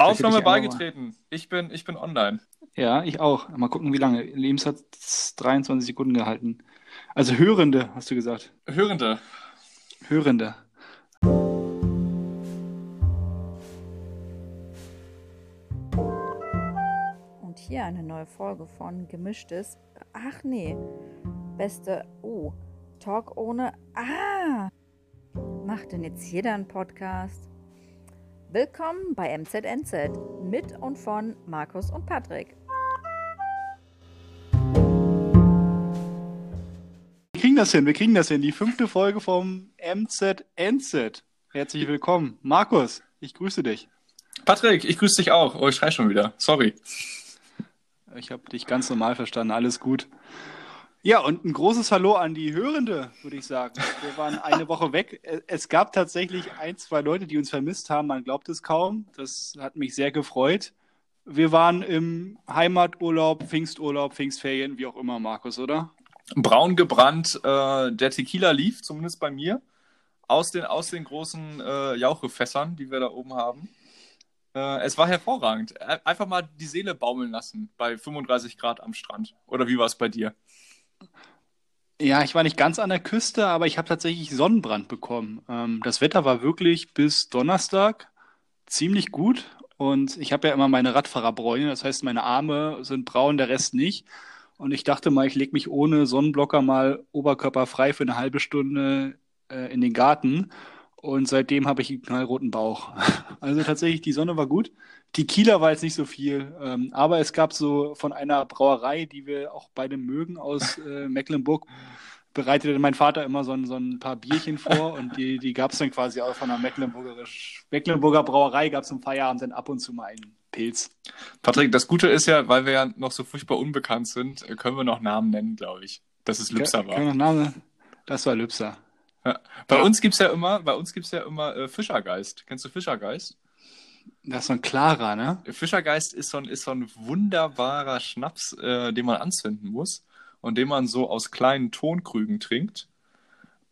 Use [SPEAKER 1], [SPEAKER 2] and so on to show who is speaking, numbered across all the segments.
[SPEAKER 1] Aufnahme beigetreten. Ich bin, ich bin online.
[SPEAKER 2] Ja, ich auch. Mal gucken, wie lange. Lebens hat 23 Sekunden gehalten. Also Hörende, hast du gesagt.
[SPEAKER 1] Hörende.
[SPEAKER 2] Hörende.
[SPEAKER 3] Und hier eine neue Folge von Gemischtes. Ach nee. Beste. Oh. Talk ohne. Ah! Macht denn jetzt jeder einen Podcast? Willkommen bei MZNZ mit und von Markus und Patrick.
[SPEAKER 2] Wir kriegen das hin, wir kriegen das hin. Die fünfte Folge vom MZNZ. Herzlich willkommen. Markus, ich grüße dich.
[SPEAKER 1] Patrick, ich grüße dich auch. Oh, ich schrei schon wieder. Sorry.
[SPEAKER 2] Ich habe dich ganz normal verstanden. Alles gut. Ja, und ein großes Hallo an die Hörende, würde ich sagen. Wir waren eine Woche weg. Es gab tatsächlich ein, zwei Leute, die uns vermisst haben. Man glaubt es kaum. Das hat mich sehr gefreut. Wir waren im Heimaturlaub, Pfingsturlaub, Pfingstferien, wie auch immer, Markus, oder?
[SPEAKER 1] Braun gebrannt. Äh, der Tequila lief, zumindest bei mir, aus den, aus den großen äh, Jauchefässern, die wir da oben haben. Äh, es war hervorragend. Einfach mal die Seele baumeln lassen bei 35 Grad am Strand. Oder wie war es bei dir?
[SPEAKER 2] Ja, ich war nicht ganz an der Küste, aber ich habe tatsächlich Sonnenbrand bekommen. Ähm, das Wetter war wirklich bis Donnerstag ziemlich gut und ich habe ja immer meine Radfahrerbräune, das heißt, meine Arme sind braun, der Rest nicht. Und ich dachte mal, ich lege mich ohne Sonnenblocker mal oberkörperfrei für eine halbe Stunde äh, in den Garten. Und seitdem habe ich einen knallroten Bauch. Also tatsächlich, die Sonne war gut. Tequila war jetzt nicht so viel, ähm, aber es gab so von einer Brauerei, die wir auch beide mögen, aus äh, Mecklenburg, bereitete mein Vater immer so ein, so ein paar Bierchen vor und die, die gab es dann quasi auch von einer Mecklenburger Brauerei, gab es im Feierabend dann ab und zu mal einen Pilz.
[SPEAKER 1] Patrick, das Gute ist ja, weil wir ja noch so furchtbar unbekannt sind, äh, können wir noch Namen nennen, glaube ich. Dass es Lübser war. Können
[SPEAKER 2] Namen? Das war Lübser.
[SPEAKER 1] Ja. Bei ja. uns gibt's ja immer, bei uns gibt's ja immer äh, Fischergeist. Kennst du Fischergeist?
[SPEAKER 2] Das ist so ein klarer, ne?
[SPEAKER 1] Fischergeist ist so ein, ist so ein wunderbarer Schnaps, äh, den man anzünden muss und den man so aus kleinen Tonkrügen trinkt.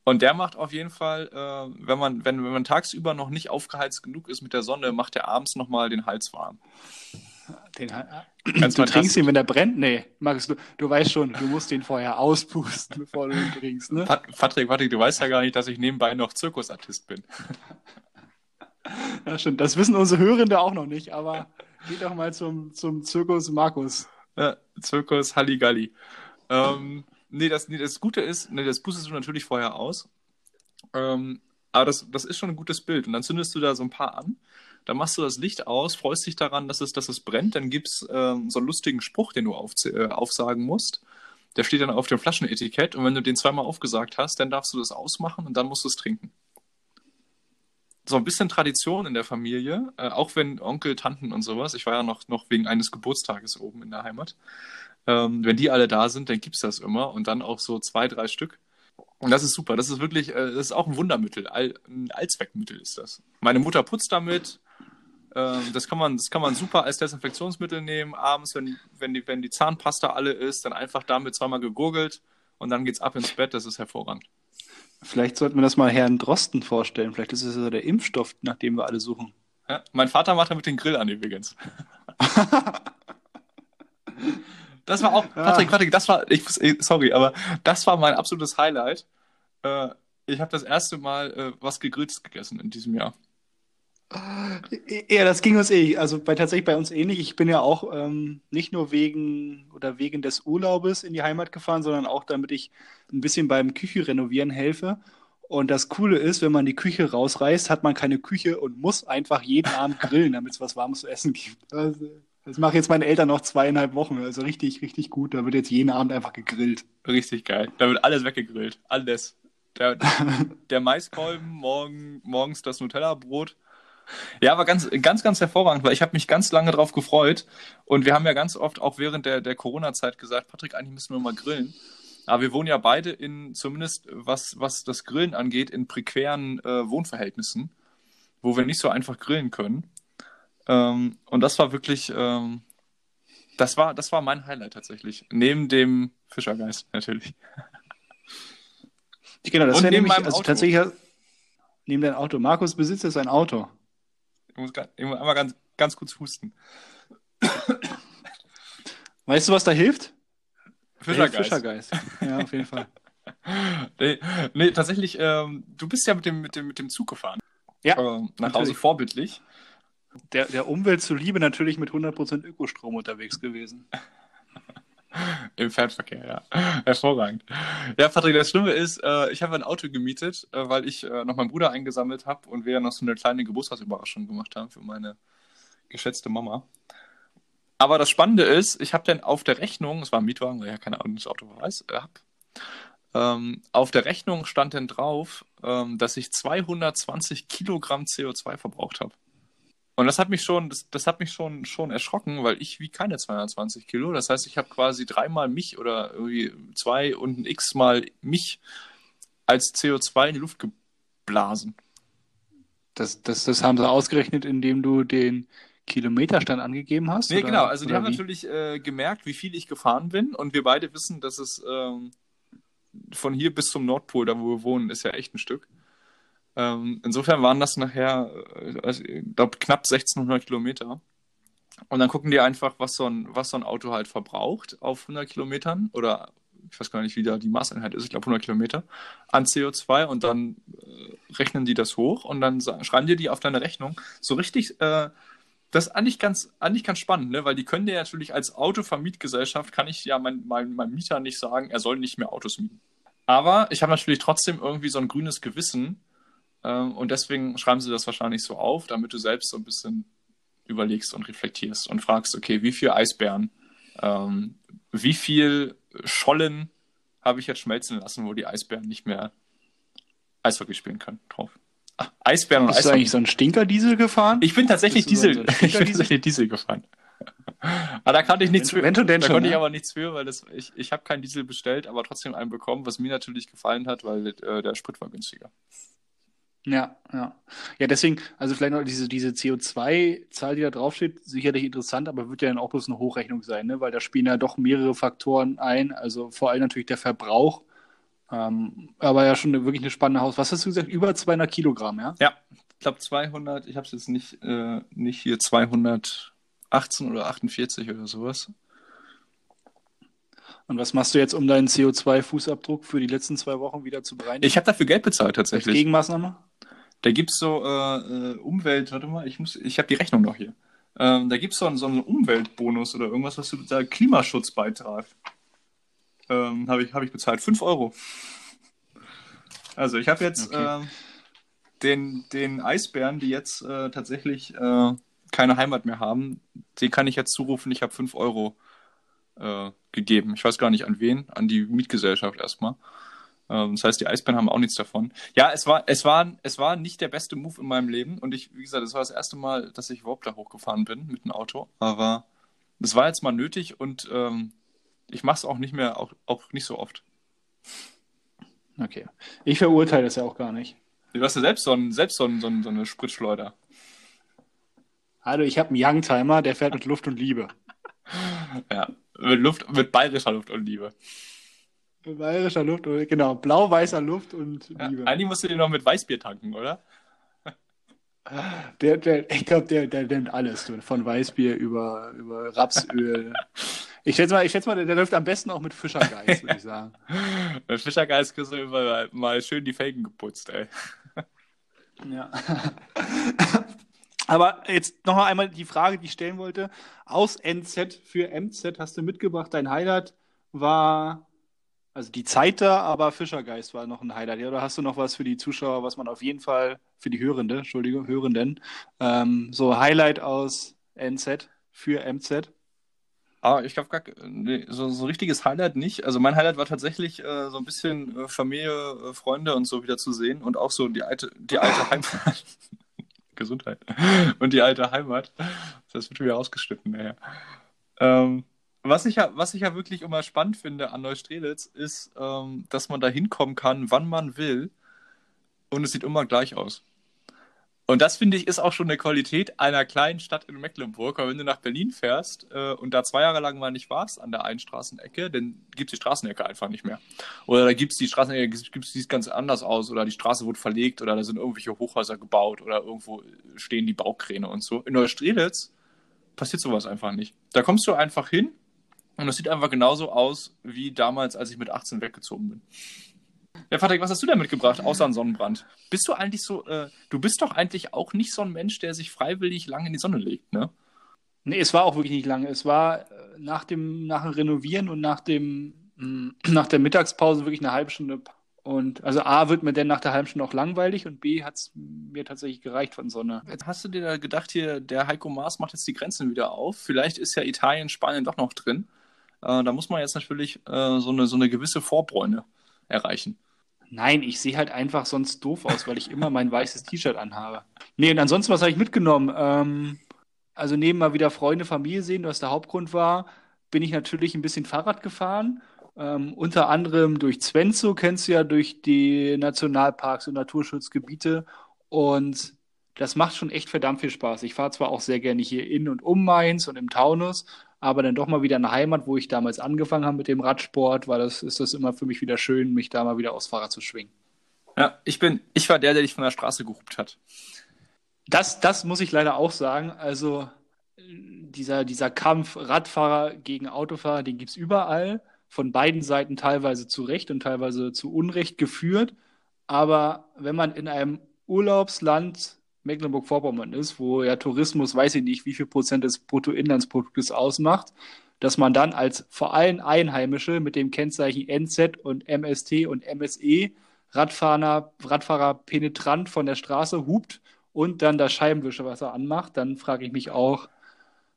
[SPEAKER 1] Und der macht auf jeden Fall, äh, wenn, man, wenn, wenn man tagsüber noch nicht aufgeheizt genug ist mit der Sonne, macht er abends nochmal den Hals warm.
[SPEAKER 2] Den, Ganz du trinkst ihn, wenn der brennt? Nee, Markus, du, du weißt schon, du musst den vorher auspusten, bevor du ihn trinkst, ne?
[SPEAKER 1] Patrick, Patrick, du weißt ja gar nicht, dass ich nebenbei noch Zirkusartist bin.
[SPEAKER 2] Ja, stimmt. Das wissen unsere Hörende auch noch nicht, aber geht doch mal zum, zum Zirkus Markus.
[SPEAKER 1] Ja, Zirkus Halligalli. Ähm, nee, das, nee, das Gute ist, nee, das pustest du natürlich vorher aus. Ähm, aber das, das ist schon ein gutes Bild. Und dann zündest du da so ein paar an. Dann machst du das Licht aus, freust dich daran, dass es, dass es brennt. Dann gibt es ähm, so einen lustigen Spruch, den du auf, äh, aufsagen musst. Der steht dann auf dem Flaschenetikett. Und wenn du den zweimal aufgesagt hast, dann darfst du das ausmachen und dann musst du es trinken so ein bisschen Tradition in der Familie, äh, auch wenn Onkel, Tanten und sowas, ich war ja noch, noch wegen eines Geburtstages oben in der Heimat, ähm, wenn die alle da sind, dann gibt es das immer und dann auch so zwei, drei Stück. Und das ist super. Das ist wirklich, äh, das ist auch ein Wundermittel. All, ein Allzweckmittel ist das. Meine Mutter putzt damit. Ähm, das, kann man, das kann man super als Desinfektionsmittel nehmen. Abends, wenn, wenn, die, wenn die Zahnpasta alle ist, dann einfach damit zweimal gegurgelt und dann geht's ab ins Bett. Das ist hervorragend.
[SPEAKER 2] Vielleicht sollten wir das mal Herrn Drosten vorstellen. Vielleicht ist es ja der Impfstoff, nach dem wir alle suchen.
[SPEAKER 1] Ja, mein Vater macht damit den Grill an übrigens. das war auch, Patrick, Patrick, das war, ich, sorry, aber das war mein absolutes Highlight. Äh, ich habe das erste Mal äh, was Gegrilltes gegessen in diesem Jahr.
[SPEAKER 2] Ja, das ging uns eh, also bei, tatsächlich bei uns ähnlich. Ich bin ja auch ähm, nicht nur wegen oder wegen des Urlaubes in die Heimat gefahren, sondern auch damit ich ein bisschen beim Küche renovieren helfe. Und das Coole ist, wenn man die Küche rausreißt, hat man keine Küche und muss einfach jeden Abend grillen, damit es was Warmes zu essen gibt. Also, das machen jetzt meine Eltern noch zweieinhalb Wochen. Also richtig, richtig gut. Da wird jetzt jeden Abend einfach gegrillt.
[SPEAKER 1] Richtig geil. Da wird alles weggegrillt. Alles. Der, der Maiskolben, morgen, morgens das Nutella-Brot ja, aber ganz, ganz, ganz hervorragend, weil ich habe mich ganz lange drauf gefreut. Und wir haben ja ganz oft auch während der, der Corona-Zeit gesagt, Patrick, eigentlich müssen wir mal grillen. Aber wir wohnen ja beide in, zumindest was, was das Grillen angeht, in prekären äh, Wohnverhältnissen, wo wir nicht so einfach grillen können. Ähm, und das war wirklich, ähm, das war, das war mein Highlight tatsächlich. Neben dem Fischergeist natürlich.
[SPEAKER 2] Genau, das wäre nämlich, also tatsächlich, neben dein Auto. Markus besitzt jetzt ein Auto.
[SPEAKER 1] Ich muss, ich muss einmal ganz, ganz kurz husten.
[SPEAKER 2] Weißt du, was da hilft?
[SPEAKER 1] Fischergeist.
[SPEAKER 2] Fischergeist. Ja, auf jeden Fall.
[SPEAKER 1] Nee, nee tatsächlich, ähm, du bist ja mit dem, mit dem, mit dem Zug gefahren.
[SPEAKER 2] Ja,
[SPEAKER 1] Ähm, nach Hause vorbildlich.
[SPEAKER 2] Der, der Umwelt zuliebe natürlich mit 100% Ökostrom unterwegs gewesen.
[SPEAKER 1] Im Fernverkehr, ja. Hervorragend. Ja, Patrick, das Schlimme ist, äh, ich habe ein Auto gemietet, äh, weil ich äh, noch meinen Bruder eingesammelt habe und wir ja noch so eine kleine Geburtstagsüberraschung gemacht haben für meine geschätzte Mama. Aber das Spannende ist, ich habe dann auf der Rechnung, es war ein Mietwagen, weil ich ja keine Ahnung, das Auto weiß, äh, hab, ähm, auf der Rechnung stand dann drauf, ähm, dass ich 220 Kilogramm CO2 verbraucht habe. Und das hat mich schon, das, das hat mich schon, schon erschrocken, weil ich wiege keine 220 Kilo. Das heißt, ich habe quasi dreimal mich oder irgendwie zwei und ein X mal mich als CO2 in die Luft geblasen.
[SPEAKER 2] Das, das, das haben sie ausgerechnet, indem du den Kilometerstand angegeben hast?
[SPEAKER 1] Nee,
[SPEAKER 2] oder-
[SPEAKER 1] genau. Also die haben
[SPEAKER 2] wie?
[SPEAKER 1] natürlich äh, gemerkt, wie viel ich gefahren bin. Und wir beide wissen, dass es ähm, von hier bis zum Nordpol, da wo wir wohnen, ist ja echt ein Stück. Ähm, insofern waren das nachher, äh, also, ich glaube, knapp 1600 Kilometer. Und dann gucken die einfach, was so, ein, was so ein Auto halt verbraucht auf 100 Kilometern oder ich weiß gar nicht, wie da die Maßeinheit ist, ich glaube 100 Kilometer an CO2 und dann äh, rechnen die das hoch und dann sa- schreiben dir die auf deine Rechnung so richtig äh, das ist eigentlich ganz, eigentlich ganz spannend, ne? weil die können dir natürlich als Autovermietgesellschaft, kann ich ja mein, mein, meinem Mieter nicht sagen, er soll nicht mehr Autos mieten. Aber ich habe natürlich trotzdem irgendwie so ein grünes Gewissen und deswegen schreiben sie das wahrscheinlich so auf, damit du selbst so ein bisschen überlegst und reflektierst und fragst, okay, wie viel Eisbären, ähm, wie viel Schollen habe ich jetzt schmelzen lassen, wo die Eisbären nicht mehr Eishockey spielen können drauf. Ach, Eisbären und
[SPEAKER 2] Bist du
[SPEAKER 1] Eishockey.
[SPEAKER 2] eigentlich so ein Stinkerdiesel gefahren?
[SPEAKER 1] Ich bin tatsächlich
[SPEAKER 2] Bist du
[SPEAKER 1] Diesel,
[SPEAKER 2] so-
[SPEAKER 1] ich bin tatsächlich Diesel gefahren. Aber da konnte ich nichts
[SPEAKER 2] Wenn-
[SPEAKER 1] für.
[SPEAKER 2] wenn schon, denn
[SPEAKER 1] da
[SPEAKER 2] schon,
[SPEAKER 1] konnte ich
[SPEAKER 2] ne?
[SPEAKER 1] aber nichts für, weil das, ich, ich habe keinen Diesel bestellt, aber trotzdem einen bekommen, was mir natürlich gefallen hat, weil äh, der Sprit war günstiger.
[SPEAKER 2] Ja, ja. Ja, deswegen, also vielleicht noch diese, diese CO2-Zahl, die da draufsteht, sicherlich interessant, aber wird ja dann auch bloß eine Hochrechnung sein, ne? weil da spielen ja doch mehrere Faktoren ein, also vor allem natürlich der Verbrauch. Ähm, aber ja schon eine, wirklich eine spannende Haus. Was hast du gesagt? Über 200 Kilogramm, ja?
[SPEAKER 1] Ja, ich glaube 200, ich habe es jetzt nicht, äh, nicht hier 218 oder 48 oder sowas.
[SPEAKER 2] Und was machst du jetzt, um deinen CO2-Fußabdruck für die letzten zwei Wochen wieder zu bereinigen?
[SPEAKER 1] Ich habe dafür Geld bezahlt
[SPEAKER 2] Als
[SPEAKER 1] tatsächlich.
[SPEAKER 2] Gegenmaßnahme?
[SPEAKER 1] Da gibt's so äh, äh, Umwelt, warte mal, ich muss, ich habe die Rechnung noch hier. Ähm, da so einen, so einen Umweltbonus oder irgendwas, was du da Klimaschutzbeitrag. Ähm, habe ich, hab ich bezahlt. 5 Euro. Also ich habe jetzt
[SPEAKER 2] Okay.
[SPEAKER 1] ähm, den, den Eisbären, die jetzt äh, tatsächlich äh, keine Heimat mehr haben, den kann ich jetzt zurufen, ich habe 5 Euro äh, gegeben. Ich weiß gar nicht an wen, an die Mietgesellschaft erstmal. Ähm, das heißt, die Eisbären haben auch nichts davon. Ja, es war, es war, es war nicht der beste Move in meinem Leben. Und ich, wie gesagt, das war das erste Mal, dass ich überhaupt da hochgefahren bin mit dem Auto. Aber es war jetzt mal nötig und ähm, ich mache es auch nicht mehr, auch, auch nicht so oft.
[SPEAKER 2] Okay. Ich verurteile das ja auch gar nicht.
[SPEAKER 1] Du hast ja selbst so, ein, selbst so, ein, so, ein, so eine Spritschleuder.
[SPEAKER 2] Hallo, ich habe einen Youngtimer, der fährt mit Luft und Liebe.
[SPEAKER 1] Ja, mit Luft, mit bayerischer Luft und Liebe.
[SPEAKER 2] Mit bayerischer Luft, genau, blau-weißer Luft und
[SPEAKER 1] Ja,
[SPEAKER 2] Liebe.
[SPEAKER 1] eigentlich musst du den noch mit Weißbier tanken, oder?
[SPEAKER 2] Der, der, ich glaube, der, der nimmt alles, du, von Weißbier über, über Rapsöl. Ich schätze mal, ich schätze mal, der, der läuft am besten auch mit Fischergeist, würde ich sagen.
[SPEAKER 1] Mit Fischergeist kriegst du immer mal schön die Felgen geputzt, ey.
[SPEAKER 2] Ja. Aber jetzt noch mal einmal die Frage, die ich stellen wollte. Aus NZ für MZ hast du mitgebracht. Dein Highlight war, also die Zeit da, aber Fischergeist war noch ein Highlight. Ja, oder hast du noch was für die Zuschauer, was man auf jeden Fall, für die Hörende, Entschuldigung, Hörenden, ähm, so Highlight aus NZ für MZ?
[SPEAKER 1] Ah, ich glaube, nee, so, so richtiges Highlight nicht. Also mein Highlight war tatsächlich äh, so ein bisschen äh, Familie, äh, Freunde und so wieder zu sehen und auch so die alte, die alte Heimat. Gesundheit. Und die alte Heimat. Das wird wieder ausgeschnitten, naja. Ähm, was ich ja, was ich ja wirklich immer spannend finde an Neustrelitz, ist, ähm, dass man da hinkommen kann, wann man will, und es sieht immer gleich aus. Und das finde ich ist auch schon eine Qualität einer kleinen Stadt in Mecklenburg, weil wenn du nach Berlin fährst äh, und da zwei Jahre lang mal nicht warst an der einen Straßenecke, dann gibt es die Straßenecke einfach nicht mehr. Oder da gibt es die Straßenecke, gibt es sieht ganz anders aus oder die Straße wurde verlegt oder da sind irgendwelche Hochhäuser gebaut oder irgendwo stehen die Baukräne und so. In Neustrelitz passiert sowas einfach nicht. Da kommst du einfach hin und es sieht einfach genauso aus wie damals, als ich mit 18 weggezogen bin. Ja, Patrick, was hast du denn mitgebracht, außer einen Sonnenbrand? Bist du eigentlich so, äh, du bist doch eigentlich auch nicht so ein Mensch, der sich freiwillig lange in die Sonne legt, ne?
[SPEAKER 2] Nee, es war auch wirklich nicht lange. Es war äh, nach dem, nach dem Renovieren und nach dem, mh, nach der Mittagspause wirklich eine halbe Stunde. Und also A wird mir denn nach der halben Stunde auch langweilig und B hat es mir tatsächlich gereicht von Sonne.
[SPEAKER 1] Jetzt hast du dir da gedacht, hier, der Heiko Maas macht jetzt die Grenzen wieder auf. Vielleicht ist ja Italien, Spanien doch noch drin. Äh, da muss man jetzt natürlich äh, so, eine, so eine gewisse Vorbräune erreichen.
[SPEAKER 2] Nein, ich sehe halt einfach sonst doof aus, weil ich immer mein weißes T-Shirt anhabe. Nee, und ansonsten, was habe ich mitgenommen? Ähm, also neben mal wieder Freunde, Familie sehen, was der Hauptgrund war, bin ich natürlich ein bisschen Fahrrad gefahren. Ähm, unter anderem durch Zwenzo, kennst du ja, durch die Nationalparks und Naturschutzgebiete. Und das macht schon echt verdammt viel Spaß. Ich fahre zwar auch sehr gerne hier in und um Mainz und im Taunus, aber dann doch mal wieder eine Heimat, wo ich damals angefangen habe mit dem Radsport, weil das ist das immer für mich wieder schön, mich da mal wieder aufs Fahrrad zu schwingen.
[SPEAKER 1] Ja, ich bin, ich war der, der dich von der Straße gehupt hat.
[SPEAKER 2] Das, das muss ich leider auch sagen. Also dieser, dieser Kampf Radfahrer gegen Autofahrer, den gibt es überall, von beiden Seiten teilweise zu Recht und teilweise zu Unrecht geführt. Aber wenn man in einem Urlaubsland Mecklenburg-Vorpommern ist, wo ja Tourismus, weiß ich nicht, wie viel Prozent des Bruttoinlandsproduktes ausmacht, dass man dann als vor allem Einheimische mit dem Kennzeichen NZ und MST und MSE Radfahrer, Radfahrer penetrant von der Straße hupt und dann das Scheibenwischewasser anmacht, dann frage ich mich auch,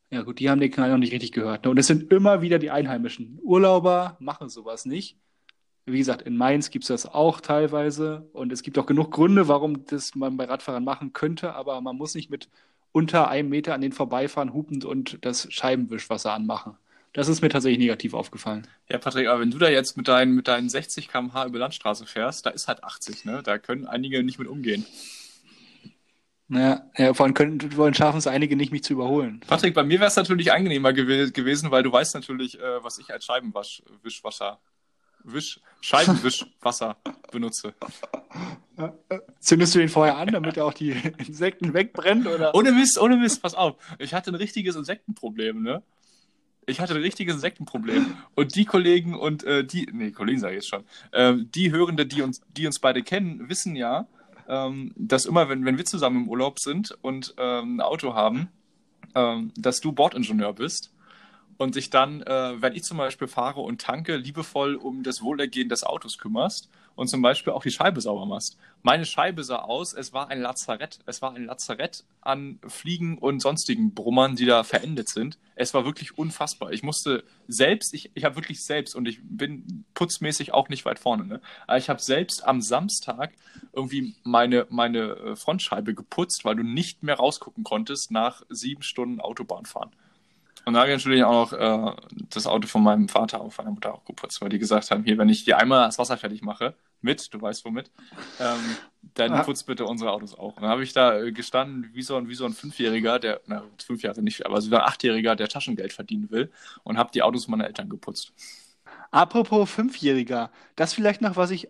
[SPEAKER 2] ja gut, die haben den Kanal noch nicht richtig gehört. Ne? Und es sind immer wieder die Einheimischen. Urlauber machen sowas nicht. Wie gesagt, in Mainz gibt es das auch teilweise und es gibt auch genug Gründe, warum das man bei Radfahrern machen könnte, aber man muss nicht mit unter einem Meter an den vorbeifahren, hupend und das Scheibenwischwasser anmachen. Das ist mir tatsächlich negativ aufgefallen.
[SPEAKER 1] Ja, Patrick, aber wenn du da jetzt mit deinen, mit deinen 60 km/h über Landstraße fährst, da ist halt 80, ne? Da können einige nicht mit umgehen.
[SPEAKER 2] Ja, ja vor allem können, wollen schaffen es einige nicht, mich zu überholen.
[SPEAKER 1] Patrick, bei mir wäre es natürlich angenehmer gew gewesen, weil du weißt natürlich, äh, was ich als Scheibenwischwasser Wisch, Scheibenwischwasser benutze.
[SPEAKER 2] Zündest du den vorher an, damit er auch die Insekten wegbrennt? Oder?
[SPEAKER 1] Ohne Mist, ohne Mist, pass auf. Ich hatte ein richtiges Insektenproblem, ne? Ich hatte ein richtiges Insektenproblem. Und die Kollegen und äh, die, nee, Kollegen sage ich jetzt schon, äh, die Hörende, die uns, die uns beide kennen, wissen ja, ähm, dass immer, wenn, wenn wir zusammen im Urlaub sind und ähm, ein Auto haben, ähm, dass du Bordingenieur bist und sich dann, äh, wenn ich zum Beispiel fahre und tanke, liebevoll um das Wohlergehen des Autos kümmerst und zum Beispiel auch die Scheibe sauber machst. Meine Scheibe sah aus, es war ein Lazarett. Es war ein Lazarett an Fliegen und sonstigen Brummern, die da verendet sind. Es war wirklich unfassbar. Ich musste selbst, ich, ich habe wirklich selbst, und ich bin putzmäßig auch nicht weit vorne, ne? aber ich habe selbst am Samstag irgendwie meine, meine äh, Frontscheibe geputzt, weil du nicht mehr rausgucken konntest nach sieben Stunden Autobahnfahren. Und da habe ich natürlich auch noch äh, das Auto von meinem Vater und meiner Mutter auch geputzt, weil die gesagt haben, hier, wenn ich dir einmal das Wasser fertig mache, mit, du weißt womit, ähm, dann ja. putzt bitte unsere Autos auch. Und dann habe ich da äh, gestanden wie so, ein, wie so ein Fünfjähriger, der, na, fünf Jahre nicht, aber so ein Achtjähriger, der Taschengeld verdienen will und habe die Autos meiner Eltern geputzt.
[SPEAKER 2] Apropos Fünfjähriger, das vielleicht noch, was ich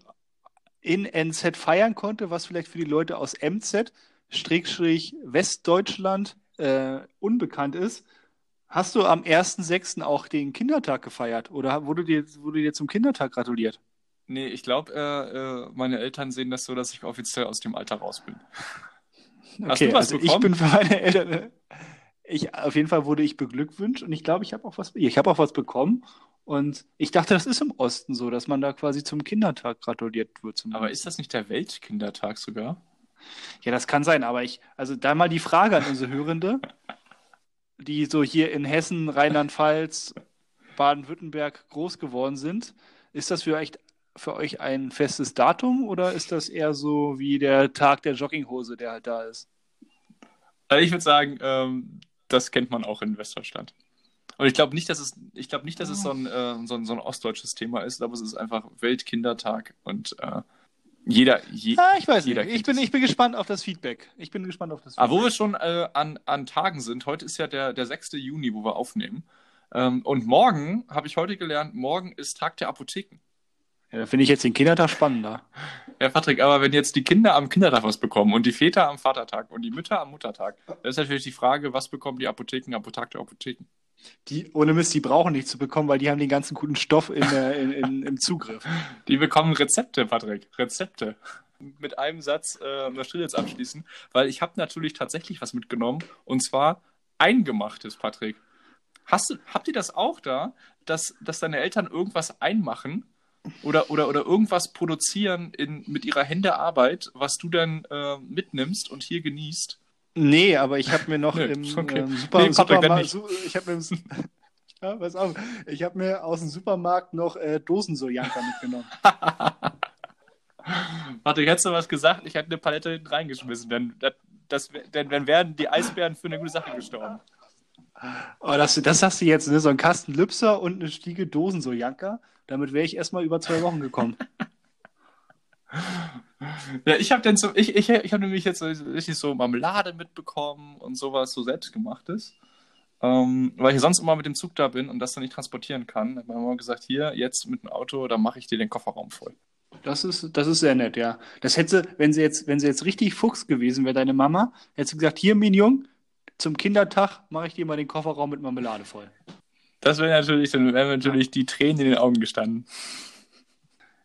[SPEAKER 2] in NZ feiern konnte, was vielleicht für die Leute aus MZ, Westdeutschland, äh, unbekannt ist. Hast du am 1.6. auch den Kindertag gefeiert oder wurde dir, wurde dir zum Kindertag gratuliert?
[SPEAKER 1] Nee, ich glaube, äh, äh, meine Eltern sehen das so, dass ich offiziell aus dem Alter raus bin.
[SPEAKER 2] Hast okay, du was also bekommen? ich bin für meine Eltern. Ich, auf jeden Fall wurde ich beglückwünscht und ich glaube, ich habe auch was, ich habe auch was bekommen. Und ich dachte, das ist im Osten so, dass man da quasi zum Kindertag gratuliert wird.
[SPEAKER 1] aber ist das nicht der Weltkindertag sogar?
[SPEAKER 2] Ja, das kann sein, aber ich, also da mal die Frage an unsere Hörende die so hier in Hessen, Rheinland-Pfalz, Baden-Württemberg groß geworden sind. Ist das für euch, für euch ein festes Datum oder ist das eher so wie der Tag der Jogginghose, der halt da ist?
[SPEAKER 1] Also ich würde sagen, ähm, das kennt man auch in Westdeutschland. Und ich glaube nicht, dass es, ich glaube nicht, dass es so ein, äh, so, ein, so ein ostdeutsches Thema ist, aber es ist einfach Weltkindertag und äh, Jeder, je,
[SPEAKER 2] Ah, ich weiß
[SPEAKER 1] jeder
[SPEAKER 2] nicht. Ich bin, ich bin gespannt auf das Feedback. Ich bin gespannt auf das
[SPEAKER 1] Aber wo wir schon äh, an, an Tagen sind, heute ist ja der, der 6. Juni, wo wir aufnehmen. Ähm, und morgen, habe ich heute gelernt, morgen ist Tag der Apotheken.
[SPEAKER 2] Ja, da finde ich jetzt den Kindertag spannender.
[SPEAKER 1] Ja, Patrick, aber wenn jetzt die Kinder am Kindertag was bekommen und die Väter am Vatertag und die Mütter am Muttertag, dann ist natürlich die Frage, was bekommen die Apotheken am Tag der Apotheken?
[SPEAKER 2] Die, ohne Mist, die brauchen nichts zu bekommen, weil die haben den ganzen guten Stoff in, in, in, im Zugriff.
[SPEAKER 1] Die bekommen Rezepte, Patrick, Rezepte. Mit einem Satz äh, möchte ich jetzt abschließen, weil ich habe natürlich tatsächlich was mitgenommen und zwar eingemachtes, Patrick. Hast du, habt ihr das auch da, dass, dass deine Eltern irgendwas einmachen oder, oder, oder irgendwas produzieren in, mit ihrer Hände Arbeit, was du dann äh, mitnimmst und hier genießt?
[SPEAKER 2] Nee, aber ich habe mir noch
[SPEAKER 1] Nee,
[SPEAKER 2] im
[SPEAKER 1] okay.
[SPEAKER 2] ähm, Super,
[SPEAKER 1] Nee, dann
[SPEAKER 2] Supermarkt, su ich habe mir, ja, pass auf, ich habe mir aus dem Supermarkt noch äh, Dosensojanka mitgenommen.
[SPEAKER 1] Patrick, hättest du was gesagt? Ich hätte eine Palette hinten reingeschmissen, denn, das, denn dann wären die Eisbären für eine gute Sache gestorben.
[SPEAKER 2] Oh, das, das hast du jetzt, ne? So ein Kasten Lübser und eine Stiege Dosensojanka. Damit wäre ich erstmal über zwei Wochen gekommen.
[SPEAKER 1] Ja, ich habe so, ich, ich, ich habe nämlich jetzt so richtig so Marmelade mitbekommen und sowas, so selbstgemachtes. Ähm, weil ich sonst immer mit dem Zug da bin und das dann nicht transportieren kann. Hat meine Mama gesagt, hier, jetzt mit dem Auto, dann mache ich dir den Kofferraum voll.
[SPEAKER 2] Das ist, das ist sehr nett, ja. Das hätte, wenn sie jetzt, wenn sie jetzt richtig Fuchs gewesen wäre, deine Mama, hätte sie gesagt, hier, Minion, zum Kindertag mache ich dir mal den Kofferraum mit Marmelade voll.
[SPEAKER 1] Das wäre natürlich, dann wären natürlich die Tränen in den Augen gestanden.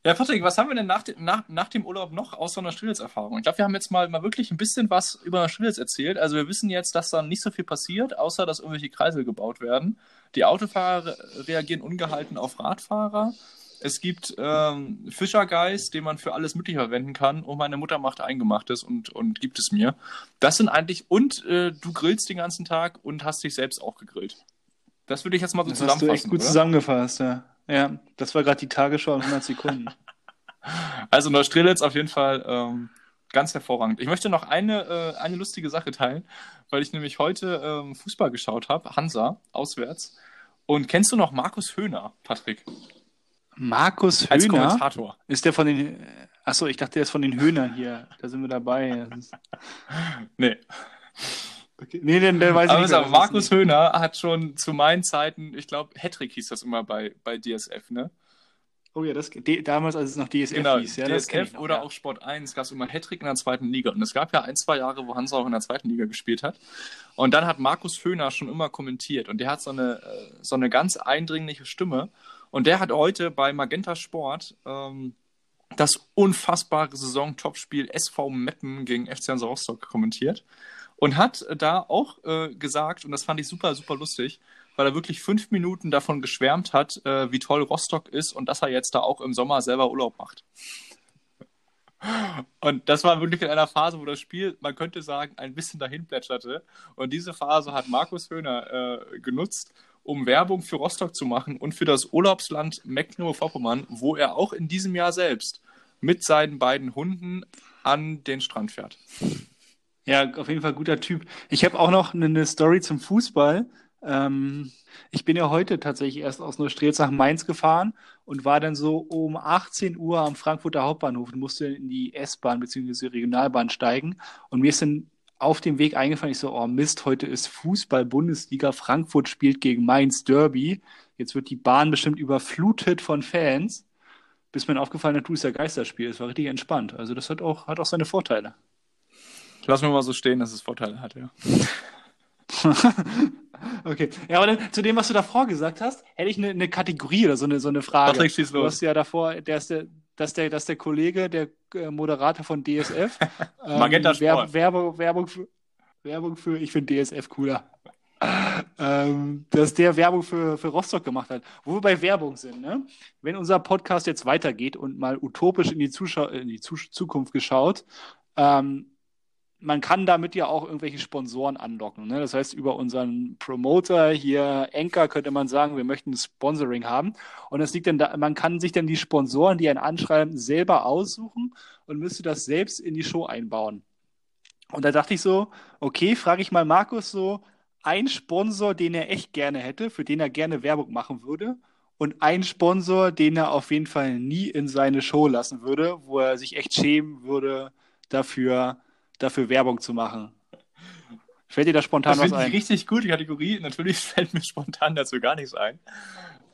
[SPEAKER 1] Ja, Patrick, was haben wir denn nach, dem- nach, nach dem Urlaub noch außer einer Strelitz-Erfahrung? Ich glaube, wir haben jetzt mal, mal wirklich ein bisschen was über Strelitz erzählt. Also wir wissen jetzt, dass da nicht so viel passiert, außer dass irgendwelche Kreisel gebaut werden. Die Autofahrer reagieren ungehalten auf Radfahrer. Es gibt ähm, Fischergeist, den man für alles Mögliche verwenden kann. Und meine Mutter macht Eingemachtes und, und gibt es mir. Das sind eigentlich, und äh, du grillst den ganzen Tag und hast dich selbst auch gegrillt. Das würde ich jetzt mal so
[SPEAKER 2] Das hast du
[SPEAKER 1] zusammenfassen.
[SPEAKER 2] echt gut
[SPEAKER 1] oder?
[SPEAKER 2] zusammengefasst, ja. Ja, das war gerade die Tagesschau in 100 Sekunden.
[SPEAKER 1] Also Neustrelitz auf jeden Fall ähm, ganz hervorragend. Ich möchte noch eine, äh, eine lustige Sache teilen, weil ich nämlich heute ähm, Fußball geschaut habe, Hansa, auswärts. Und kennst du noch Markus Höhner, Patrick,
[SPEAKER 2] Markus
[SPEAKER 1] als
[SPEAKER 2] Höhner,
[SPEAKER 1] Kommentator?
[SPEAKER 2] ist der von den, achso, ich dachte, der ist von den Höhnern hier. Da sind wir dabei.
[SPEAKER 1] Nee.
[SPEAKER 2] Okay. Nee, den, den weiß ich
[SPEAKER 1] Aber,
[SPEAKER 2] nicht. mehr,
[SPEAKER 1] Markus Höhner hat schon zu meinen Zeiten, ich glaube, Hattrick hieß das immer bei, bei DSF, ne?
[SPEAKER 2] Oh ja, das, D, damals, als es noch DSF
[SPEAKER 1] Genau,
[SPEAKER 2] hieß. Ja,
[SPEAKER 1] DSF
[SPEAKER 2] noch,
[SPEAKER 1] oder
[SPEAKER 2] ja.
[SPEAKER 1] auch Sport 1 gab es immer Hattrick in der zweiten Liga. Und es gab ja ein, zwei Jahre, wo Hansa auch in der zweiten Liga gespielt hat. Und dann hat Markus Höhner schon immer kommentiert. Und der hat so eine, äh, so eine ganz eindringliche Stimme. Und der hat heute bei Magenta Sport ähm, das unfassbare Saison-Topspiel SV Meppen gegen FC Hansa Rostock kommentiert. Und hat da auch äh, gesagt, und das fand ich super, super lustig, weil er wirklich fünf Minuten davon geschwärmt hat, äh, wie toll Rostock ist und dass er jetzt da auch im Sommer selber Urlaub macht. Und das war wirklich in einer Phase, wo das Spiel, man könnte sagen, ein bisschen dahin plätscherte. Und diese Phase hat Markus Höhner äh, genutzt, um Werbung für Rostock zu machen und für das Urlaubsland Mecklenburg-Vorpommern, wo er auch in diesem Jahr selbst mit seinen beiden Hunden an den Strand fährt.
[SPEAKER 2] Ja, auf jeden Fall guter Typ. Ich habe auch noch eine, Story zum Fußball. Ähm, ich bin ja heute tatsächlich erst aus Neustrelitz nach Mainz gefahren und war dann so um 18 Uhr am Frankfurter Hauptbahnhof und musste in die S-Bahn bzw. Regionalbahn steigen. Und mir ist dann auf dem Weg eingefallen, ich so, oh Mist, heute ist Fußball-Bundesliga, Frankfurt spielt gegen Mainz Derby. Jetzt wird die Bahn bestimmt überflutet von Fans. Bis mir aufgefallen hat, du ist ja Geisterspiel. Es war richtig entspannt. Also das hat auch, hat auch seine Vorteile.
[SPEAKER 1] Lassen wir mal so stehen, dass es Vorteile hat, ja.
[SPEAKER 2] Okay. Ja, aber dann, zu dem, was du davor gesagt hast, hätte ich eine, eine Kategorie oder so eine, so eine Frage.
[SPEAKER 1] Patrick, schieß
[SPEAKER 2] Du
[SPEAKER 1] los.
[SPEAKER 2] hast ja davor, der ist der, dass der, dass der Kollege, der äh, Moderator von DSF, ähm,
[SPEAKER 1] Magenta Sport.
[SPEAKER 2] Werb- Werbung, Werbung für, Werbung für, ich finde DSF cooler. ähm, dass der Werbung für, für Rostock gemacht hat. Wo wir bei Werbung sind, ne? Wenn unser Podcast jetzt weitergeht und mal utopisch in die, Zuschau in die Zukunft geschaut, ähm, man kann damit ja auch irgendwelche Sponsoren anlocken. Ne? Das heißt, über unseren Promoter hier, Enker, könnte man sagen, wir möchten Sponsoring haben. Und das liegt dann da, man kann sich dann die Sponsoren, die einen anschreiben, selber aussuchen und müsste das selbst in die Show einbauen. Und da dachte ich so, okay, frage ich mal Markus so, ein Sponsor, den er echt gerne hätte, für den er gerne Werbung machen würde. und ein Sponsor, den er auf jeden Fall nie in seine Show lassen würde, wo er sich echt schämen würde, dafür, dafür Werbung zu machen. Fällt dir da spontan
[SPEAKER 1] das
[SPEAKER 2] was ein?
[SPEAKER 1] Ich richtig gute Kategorie. Natürlich fällt mir spontan dazu gar nichts ein.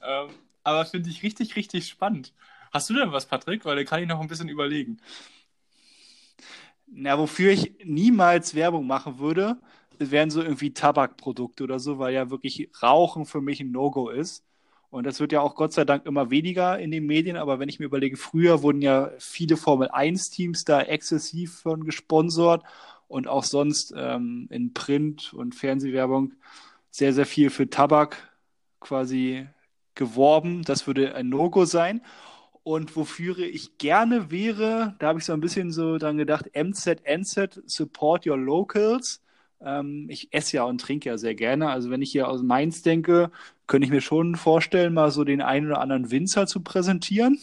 [SPEAKER 1] Ähm, aber finde ich richtig, richtig spannend. Hast du denn was, Patrick? Weil da kann ich noch ein bisschen überlegen.
[SPEAKER 2] Na, wofür ich niemals Werbung machen würde, wären so irgendwie Tabakprodukte oder so, weil ja wirklich Rauchen für mich ein No-Go ist. Und das wird ja auch Gott sei Dank immer weniger in den Medien. Aber wenn ich mir überlege, früher wurden ja viele Formel-1-Teams da exzessiv von gesponsert und auch sonst ähm, in Print- und Fernsehwerbung sehr, sehr viel für Tabak quasi geworben. Das würde ein No-Go sein. Und wofür ich gerne wäre, da habe ich so ein bisschen so dran gedacht, MZNZ, Support Your Locals. Ähm, ich esse ja und trinke ja sehr gerne. Also wenn ich hier aus Mainz denke, könnte ich mir schon vorstellen, mal so den einen oder anderen Winzer zu präsentieren.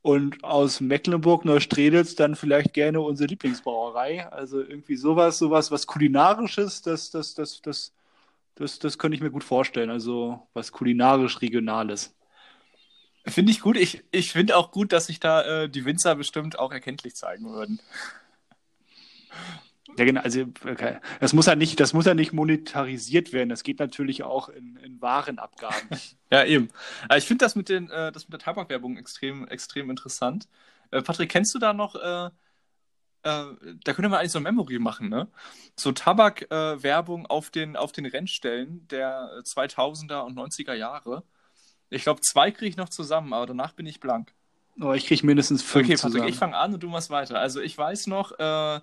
[SPEAKER 2] Und aus Mecklenburg-Neustrelitz dann vielleicht gerne unsere Lieblingsbrauerei. Also irgendwie sowas, sowas, was kulinarisches, das, das, das, das, das, das könnte ich mir gut vorstellen. Also was kulinarisch Regionales.
[SPEAKER 1] Finde ich gut. Ich, ich finde auch gut, dass sich da äh, die Winzer bestimmt auch erkenntlich zeigen würden.
[SPEAKER 2] Ja, genau. Also, okay. das muss ja nicht, das muss ja nicht monetarisiert werden. Das geht natürlich auch in, in Warenabgaben.
[SPEAKER 1] ja, eben. Aber ich finde das mit den, äh, das mit der Tabakwerbung extrem, extrem interessant. Äh, Patrick, kennst du da noch, äh, äh da können wir eigentlich so ein Memory machen, ne? So Tabakwerbung auf den, auf den Rennstellen der 2000er und 90er Jahre. Ich glaube, zwei kriege ich noch zusammen, aber danach bin ich blank.
[SPEAKER 2] Oh, ich kriege mindestens fünf.
[SPEAKER 1] Okay, Patrick, zusammen. ich fange an und du machst weiter. Also ich weiß noch, äh,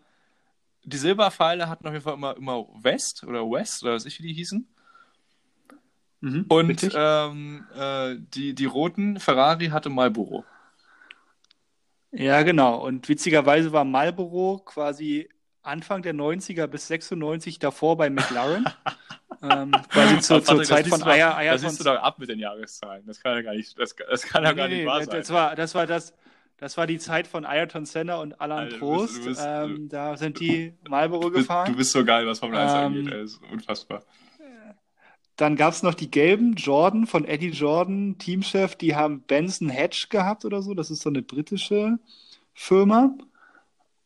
[SPEAKER 1] die Silberpfeile hatten auf jeden Fall immer, immer West oder West oder was ich wie die hießen. Mhm, und ähm, äh, die, die roten Ferrari hatte Marlboro.
[SPEAKER 2] Ja, genau. Und witzigerweise war Marlboro quasi Anfang der 90er bis 96 davor bei McLaren. ähm, quasi zur, zur Zeit von Eier.
[SPEAKER 1] Eier das siehst du doch ab mit den Jahreszahlen. Das kann ja gar nicht, das, das kann ja nee, gar nicht nee, wahr sein.
[SPEAKER 2] Das war, das war das. Das war die Zeit von Ayrton Senna und Alan Alter, Prost. Du bist, du bist, ähm, da sind die Marlboro gefahren.
[SPEAKER 1] Du bist so geil, was Formel 1 ähm, angeht. Das ist unfassbar.
[SPEAKER 2] Dann gab es noch die gelben Jordan von Eddie Jordan, Teamchef. Die haben Benson Hedge gehabt oder so. Das ist so eine britische Firma.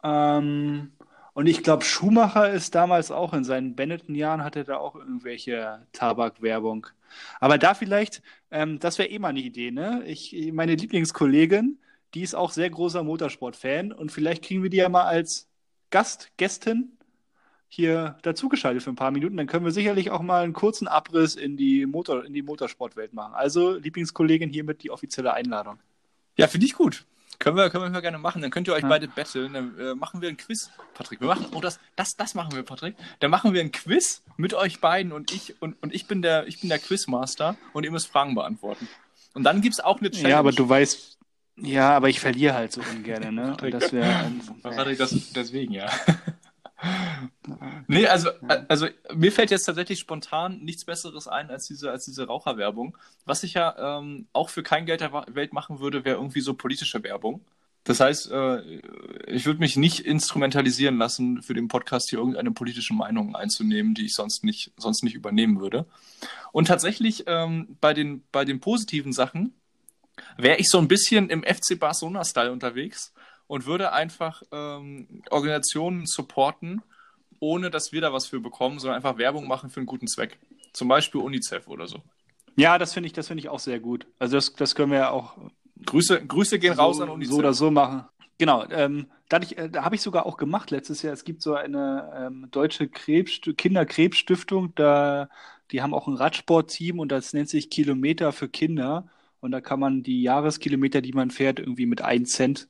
[SPEAKER 2] Ähm, und ich glaube, Schumacher ist damals auch in seinen Benetton-Jahren, hatte da auch irgendwelche Tabakwerbung. Aber da vielleicht, ähm, das wäre eh mal eine Idee, ne? Ich, meine Lieblingskollegin, die ist auch sehr großer Motorsport-Fan und vielleicht kriegen wir die ja mal als Gast, Gästin hier dazugeschaltet für ein paar Minuten. Dann können wir sicherlich auch mal einen kurzen Abriss in die, Motor, in die Motorsportwelt machen. Also, Lieblingskollegin, hiermit die offizielle Einladung.
[SPEAKER 1] Ja, finde ich gut. Können wir, können wir gerne machen. Dann könnt ihr euch ja. beide betteln. Dann äh, machen wir ein Quiz, Patrick. Wir machen, oh, das, das, das machen wir, Patrick. Dann machen wir ein Quiz mit euch beiden und ich und, und ich bin der, ich bin der Quizmaster und ihr müsst Fragen beantworten. Und dann gibt es auch eine
[SPEAKER 2] Challenge. Ja, aber du weißt, ja, aber ich verliere halt so ungern, ne? Und das wäre.
[SPEAKER 1] Patrick, das, deswegen, ja. nee, also, also mir fällt jetzt tatsächlich spontan nichts Besseres ein als diese, als diese Raucherwerbung. Was ich ja ähm, auch für kein Geld der Welt machen würde, wäre irgendwie so politische Werbung. Das heißt, äh, ich würde mich nicht instrumentalisieren lassen, für den Podcast hier irgendeine politische Meinung einzunehmen, die ich sonst nicht, sonst nicht übernehmen würde. Und tatsächlich ähm, bei, den, bei den positiven Sachen wäre ich so ein bisschen im FC Barcelona-Style unterwegs und würde einfach ähm, Organisationen supporten, ohne dass wir da was für bekommen, sondern einfach Werbung machen für einen guten Zweck. Zum Beispiel UNICEF oder so.
[SPEAKER 2] Ja, das finde ich, das ich auch sehr gut. Also das, das können wir ja auch.
[SPEAKER 1] Grüße, Grüße gehen
[SPEAKER 2] so,
[SPEAKER 1] raus an UNICEF.
[SPEAKER 2] So oder so machen. Genau, ähm, dadurch, äh, da habe ich sogar auch gemacht letztes Jahr. Es gibt so eine ähm, deutsche Krebs, Kinderkrebsstiftung, da, die haben auch ein Radsportteam und das nennt sich Kilometer für Kinder. Und da kann man die Jahreskilometer, die man fährt, irgendwie mit 1 Cent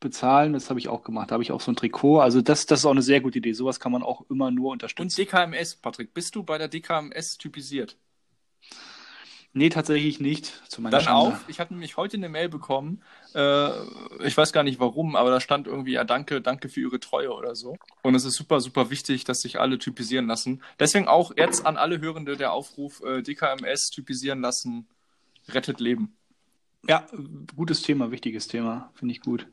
[SPEAKER 2] bezahlen. Das habe ich auch gemacht. Da habe ich auch so ein Trikot. Also das, das ist auch eine sehr gute Idee. Sowas kann man auch immer nur unterstützen.
[SPEAKER 1] Und DKMS, Patrick, bist du bei der DKMS typisiert?
[SPEAKER 2] Nee, tatsächlich nicht.
[SPEAKER 1] Zu meiner Dann Schande. auch. Ich hatte nämlich heute eine Mail bekommen. Äh, ich weiß gar nicht warum, aber da stand irgendwie, ja, danke, danke für Ihre Treue oder so. Und es ist super, super wichtig, dass sich alle typisieren lassen. Deswegen auch jetzt an alle Hörende der Aufruf, äh, DKMS typisieren lassen, rettet Leben.
[SPEAKER 2] Ja, gutes Thema, wichtiges Thema, finde ich gut.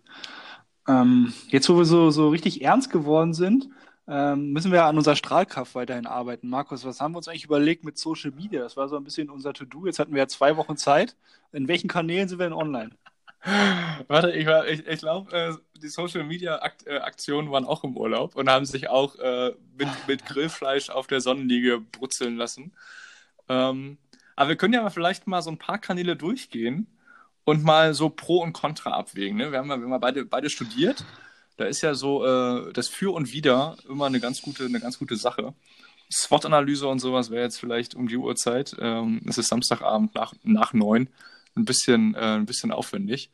[SPEAKER 2] Ähm, jetzt, wo wir so, so richtig ernst geworden sind, ähm, müssen wir an unserer Strahlkraft weiterhin arbeiten. Markus, was haben wir uns eigentlich überlegt mit Social Media? Das war so ein bisschen unser To-Do. Jetzt hatten wir ja zwei Wochen Zeit. In welchen Kanälen sind wir denn online?
[SPEAKER 1] Warte, ich, ich, ich glaube, äh, die Social Media äh, Aktionen waren auch im Urlaub und haben sich auch äh, mit, mit Grillfleisch auf der Sonnenliege brutzeln lassen. Ähm, aber wir können ja vielleicht mal so ein paar Kanäle durchgehen und mal so Pro und Contra abwägen. Ne? Wir haben ja, wir haben ja beide, beide studiert. Da ist ja so äh, das Für und Wider immer eine ganz gute, eine ganz gute Sache. SWOT-Analyse und sowas wäre jetzt vielleicht um die Uhrzeit. Ähm, es ist Samstagabend nach, nach neun ein bisschen, äh, ein bisschen aufwendig.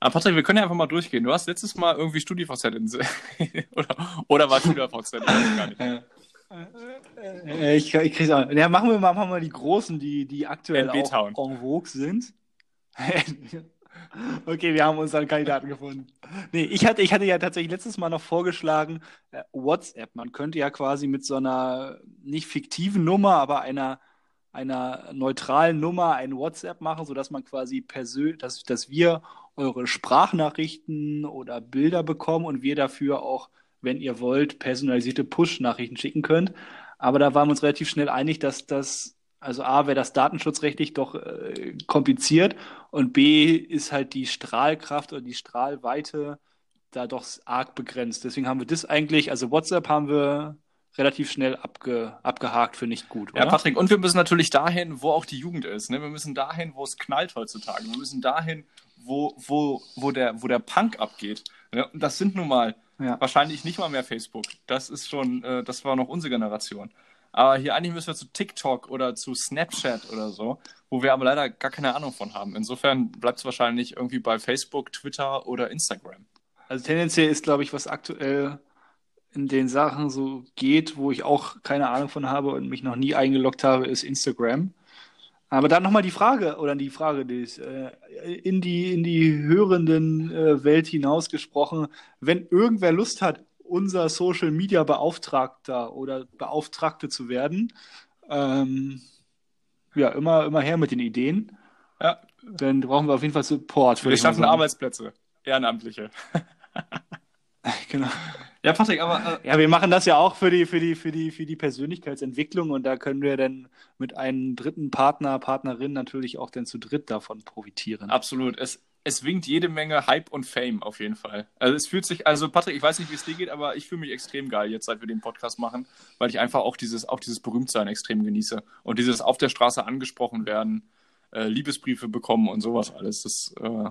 [SPEAKER 1] Aber Patrick, wir können ja einfach mal durchgehen. Du hast letztes Mal irgendwie StudiVZ in oder, oder war StudiVZ? gar nicht.
[SPEAKER 2] Äh, ich, ich krieg's auch. Ja, machen wir mal, machen wir mal die großen, die, die aktuell auch en vogue sind. okay, wir haben unseren Kandidaten gefunden. Nee, ich hatte, ich hatte ja tatsächlich letztes Mal noch vorgeschlagen, äh, WhatsApp. Man könnte ja quasi mit so einer nicht fiktiven Nummer, aber einer einer neutralen Nummer ein WhatsApp machen, sodass man quasi persönlich, dass, dass wir eure Sprachnachrichten oder Bilder bekommen und wir dafür auch, wenn ihr wollt, personalisierte Push-Nachrichten schicken könnt. Aber da waren wir uns relativ schnell einig, dass das, also A, wäre das datenschutzrechtlich doch äh, kompliziert und B, ist halt die Strahlkraft oder die Strahlweite da doch arg begrenzt. Deswegen haben wir das eigentlich, also WhatsApp haben wir relativ schnell abge, abgehakt für nicht gut.
[SPEAKER 1] Oder? Ja, Patrick, und wir müssen natürlich dahin, wo auch die Jugend ist. Ne? Wir müssen dahin, wo es knallt heutzutage. Wir müssen dahin, wo, wo, wo, der, wo der Punk abgeht. Ne? Und das sind nun mal ja. wahrscheinlich nicht mal mehr Facebook. Das ist schon, äh, das war noch unsere Generation. Aber hier eigentlich müssen wir zu TikTok oder zu Snapchat oder so, wo wir aber leider gar keine Ahnung von haben. Insofern bleibt es wahrscheinlich irgendwie bei Facebook, Twitter oder Instagram.
[SPEAKER 2] Also tendenziell ist, glaube ich, was aktuell in den Sachen so geht, wo ich auch keine Ahnung von habe und mich noch nie eingeloggt habe, ist Instagram. Aber dann nochmal die Frage, oder die Frage, die ist, äh, in die, in die hörenden äh, Welt hinausgesprochen, wenn irgendwer Lust hat, unser Social Media Beauftragter oder Beauftragte zu werden, ähm, ja, immer, immer her mit den Ideen. Ja. Dann brauchen wir auf jeden Fall Support.
[SPEAKER 1] Wir schaffen Arbeitsplätze, Ehrenamtliche.
[SPEAKER 2] genau. Ja, Patrick, aber. Äh, ja, wir machen das ja auch für die, für, die, für, die, für die Persönlichkeitsentwicklung und da können wir dann mit einem dritten Partner, Partnerin natürlich auch dann zu dritt davon profitieren.
[SPEAKER 1] Absolut. Es, es winkt jede Menge Hype und Fame auf jeden Fall. Also es fühlt sich, also Patrick, ich weiß nicht, wie es dir geht, aber ich fühle mich extrem geil jetzt, seit wir den Podcast machen, weil ich einfach auch dieses, auch dieses Berühmtsein extrem genieße. Und dieses auf der Straße angesprochen werden, äh, Liebesbriefe bekommen und sowas alles. Das äh,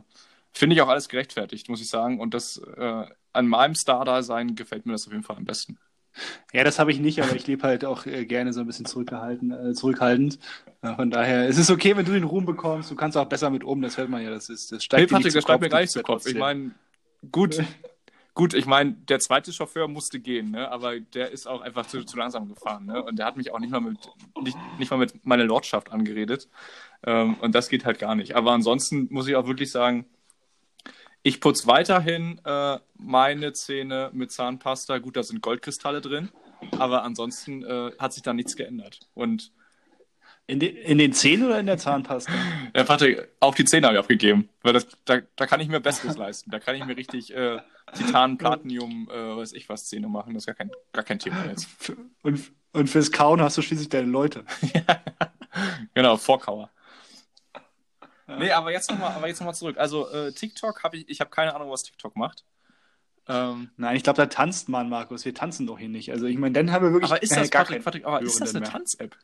[SPEAKER 1] finde ich auch alles gerechtfertigt, muss ich sagen. Und das äh, an meinem Star-Dasein gefällt mir das auf jeden Fall am besten.
[SPEAKER 2] Ja, das habe ich nicht, aber ich lebe halt auch äh, gerne so ein bisschen zurückgehalten, äh, zurückhaltend. Äh, von daher es ist es okay, wenn du den Ruhm bekommst. Du kannst auch besser mit um, das hört man ja. Das, ist, das
[SPEAKER 1] steigt hey, Patrick, das steigt mir gar nicht zu Kopf. Ich meine, gut, gut, ich meine, der zweite Chauffeur musste gehen, ne? aber der ist auch einfach zu, zu langsam gefahren. Ne? Und der hat mich auch nicht mal mit, nicht, nicht mal mit meiner Lordschaft angeredet. Ähm, und das geht halt gar nicht. Aber ansonsten muss ich auch wirklich sagen, ich putze weiterhin äh, meine Zähne mit Zahnpasta. Gut, da sind Goldkristalle drin, aber ansonsten äh, hat sich da nichts geändert. Und
[SPEAKER 2] in, de, in, den Zähnen oder in der Zahnpasta?
[SPEAKER 1] Ja, Patrick, auf die Zähne habe ich abgegeben. Weil das, da, da kann ich mir Besseres leisten. Da kann ich mir richtig äh, Titan, Platinum, äh, weiß ich was, Zähne machen. Das ist gar kein, gar kein Thema jetzt.
[SPEAKER 2] Und, und fürs Kauen hast du schließlich deine Leute.
[SPEAKER 1] genau, Vorkauer. Nee, aber jetzt nochmal noch, zurück. Also äh, TikTok habe ich, ich habe keine Ahnung, was TikTok macht.
[SPEAKER 2] Ähm, Nein, ich glaube, da tanzt man, Markus. Wir tanzen doch hier nicht. Also ich meine, dann haben wir wirklich
[SPEAKER 1] aber ist das, gar Patrick, Patrick, aber ist das eine Tanz-App?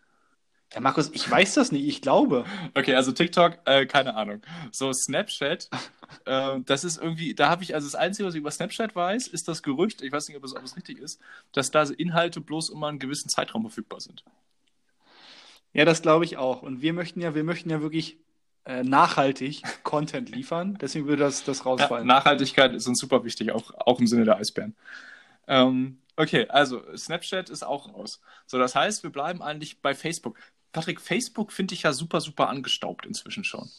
[SPEAKER 2] Ja, Markus, ich weiß das nicht, ich glaube.
[SPEAKER 1] Okay, also TikTok, äh, keine Ahnung. So, Snapchat, äh, das ist irgendwie, da habe ich, also das Einzige, was ich über Snapchat weiß, ist das Gerücht, ich weiß nicht, ob es, ob es richtig ist, dass da Inhalte bloß immer einen gewissen Zeitraum verfügbar sind.
[SPEAKER 2] Ja, das glaube ich auch. Und wir möchten ja, wir möchten ja wirklich nachhaltig Content liefern. Deswegen würde das, das rausfallen.
[SPEAKER 1] Ja, Nachhaltigkeit ist uns super wichtig, auch, auch im Sinne der Eisbären. Ähm, okay, also Snapchat ist auch raus. So, das heißt, wir bleiben eigentlich bei Facebook. Patrick, Facebook finde ich ja super, super angestaubt inzwischen schon.